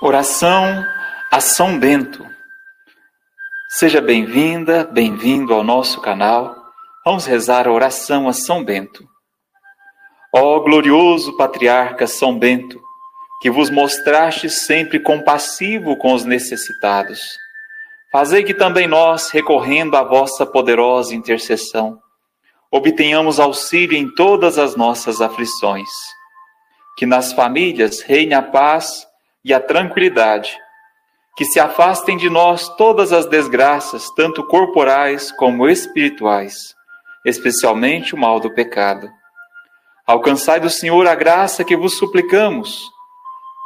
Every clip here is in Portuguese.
Oração a São Bento. Seja bem-vinda, bem-vindo ao nosso canal. Vamos rezar a oração a São Bento. Ó glorioso patriarca São Bento, que vos mostraste sempre compassivo com os necessitados, fazei que também nós, recorrendo à vossa poderosa intercessão, obtenhamos auxílio em todas as nossas aflições. Que nas famílias reine a paz e a tranquilidade. Que se afastem de nós todas as desgraças, tanto corporais como espirituais, especialmente o mal do pecado. Alcançai do Senhor a graça que vos suplicamos.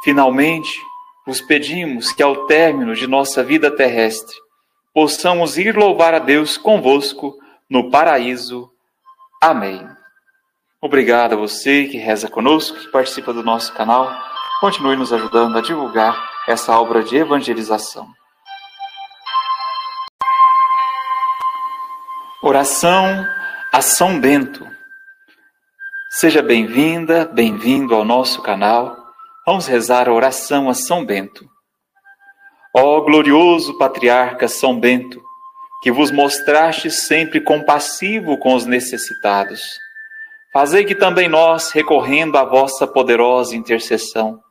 Finalmente, vos pedimos que ao término de nossa vida terrestre, possamos ir louvar a Deus convosco no paraíso. Amém. Obrigado a você que reza conosco, que participa do nosso canal. Continue nos ajudando a divulgar essa obra de evangelização. Oração a São Bento. Seja bem-vinda, bem-vindo ao nosso canal. Vamos rezar a oração a São Bento. Ó glorioso patriarca São Bento, que vos mostraste sempre compassivo com os necessitados, fazei que também nós, recorrendo à vossa poderosa intercessão,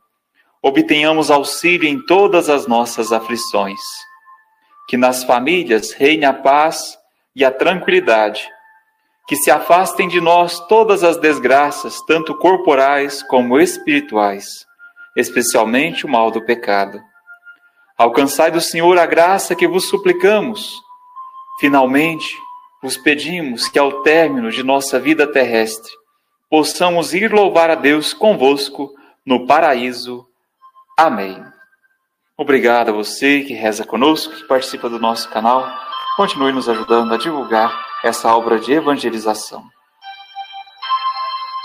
obtenhamos auxílio em todas as nossas aflições. Que nas famílias reine a paz e a tranquilidade. Que se afastem de nós todas as desgraças, tanto corporais como espirituais, especialmente o mal do pecado. Alcançai do Senhor a graça que vos suplicamos. Finalmente, vos pedimos que ao término de nossa vida terrestre, possamos ir louvar a Deus convosco no paraíso Amém. Obrigado a você que reza conosco, que participa do nosso canal. Continue nos ajudando a divulgar essa obra de evangelização.